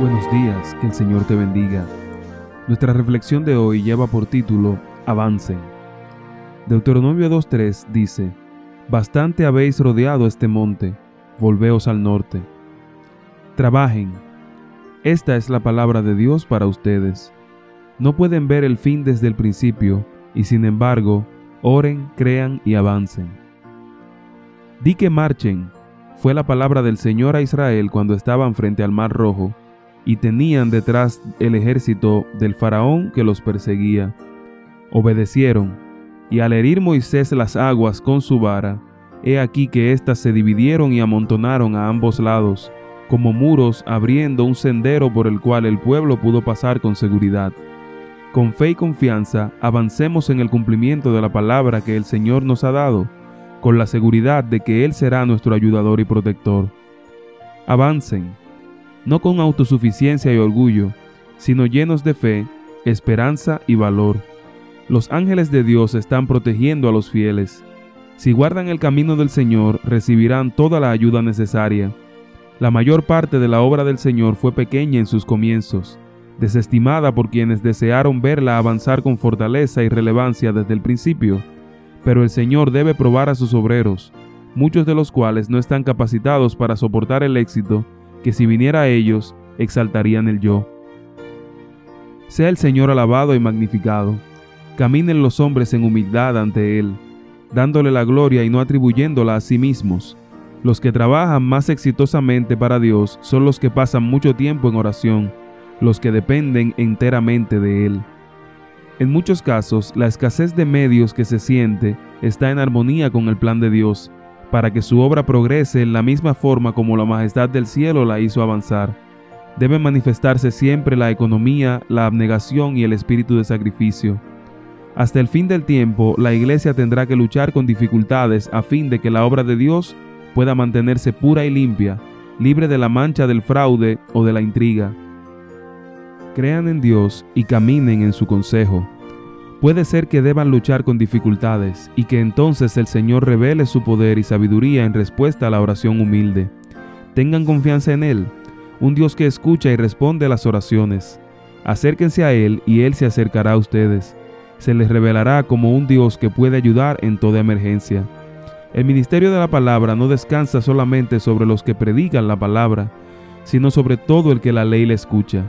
Buenos días, que el Señor te bendiga. Nuestra reflexión de hoy lleva por título Avancen. Deuteronomio 2.3 dice, Bastante habéis rodeado este monte, volveos al norte. Trabajen. Esta es la palabra de Dios para ustedes. No pueden ver el fin desde el principio, y sin embargo, oren, crean y avancen. Di que marchen, fue la palabra del Señor a Israel cuando estaban frente al Mar Rojo, y tenían detrás el ejército del faraón que los perseguía. Obedecieron, y al herir Moisés las aguas con su vara, he aquí que éstas se dividieron y amontonaron a ambos lados, como muros abriendo un sendero por el cual el pueblo pudo pasar con seguridad. Con fe y confianza avancemos en el cumplimiento de la palabra que el Señor nos ha dado, con la seguridad de que Él será nuestro ayudador y protector. Avancen, no con autosuficiencia y orgullo, sino llenos de fe, esperanza y valor. Los ángeles de Dios están protegiendo a los fieles. Si guardan el camino del Señor, recibirán toda la ayuda necesaria. La mayor parte de la obra del Señor fue pequeña en sus comienzos, desestimada por quienes desearon verla avanzar con fortaleza y relevancia desde el principio. Pero el Señor debe probar a sus obreros, muchos de los cuales no están capacitados para soportar el éxito que si viniera a ellos, exaltarían el yo. Sea el Señor alabado y magnificado. Caminen los hombres en humildad ante Él, dándole la gloria y no atribuyéndola a sí mismos. Los que trabajan más exitosamente para Dios son los que pasan mucho tiempo en oración, los que dependen enteramente de Él. En muchos casos, la escasez de medios que se siente está en armonía con el plan de Dios, para que su obra progrese en la misma forma como la majestad del cielo la hizo avanzar. Debe manifestarse siempre la economía, la abnegación y el espíritu de sacrificio. Hasta el fin del tiempo, la iglesia tendrá que luchar con dificultades a fin de que la obra de Dios pueda mantenerse pura y limpia, libre de la mancha del fraude o de la intriga. Crean en Dios y caminen en su consejo. Puede ser que deban luchar con dificultades y que entonces el Señor revele su poder y sabiduría en respuesta a la oración humilde. Tengan confianza en Él, un Dios que escucha y responde a las oraciones. Acérquense a Él y Él se acercará a ustedes. Se les revelará como un Dios que puede ayudar en toda emergencia. El ministerio de la palabra no descansa solamente sobre los que predican la palabra, sino sobre todo el que la ley le escucha.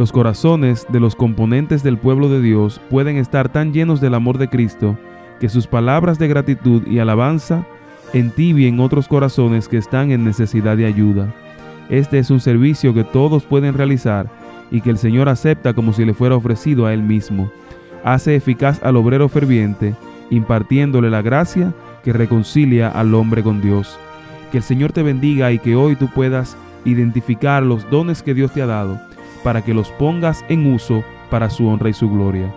Los corazones de los componentes del pueblo de Dios pueden estar tan llenos del amor de Cristo que sus palabras de gratitud y alabanza entibien otros corazones que están en necesidad de ayuda. Este es un servicio que todos pueden realizar y que el Señor acepta como si le fuera ofrecido a Él mismo. Hace eficaz al obrero ferviente, impartiéndole la gracia que reconcilia al hombre con Dios. Que el Señor te bendiga y que hoy tú puedas identificar los dones que Dios te ha dado para que los pongas en uso para su honra y su gloria.